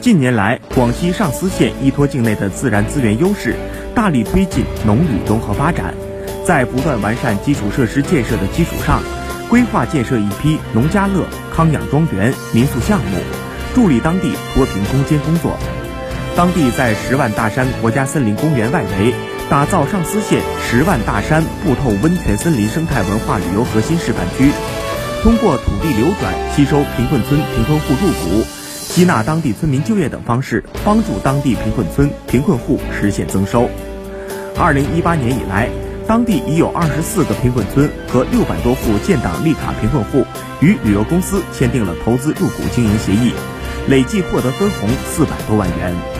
近年来，广西上思县依托境内的自然资源优势，大力推进农旅融合发展，在不断完善基础设施建设的基础上，规划建设一批农家乐、康养庄园、民宿项目，助力当地脱贫攻坚工作。当地在十万大山国家森林公园外围打造上思县十万大山不透温泉森林生态文化旅游核心示范区，通过土地流转、吸收贫困村贫困户入股、吸纳当地村民就业等方式，帮助当地贫困村贫困户实现增收。二零一八年以来，当地已有二十四个贫困村和六百多户建档立卡贫困户与旅游公司签订了投资入股经营协议，累计获得分红四百多万元。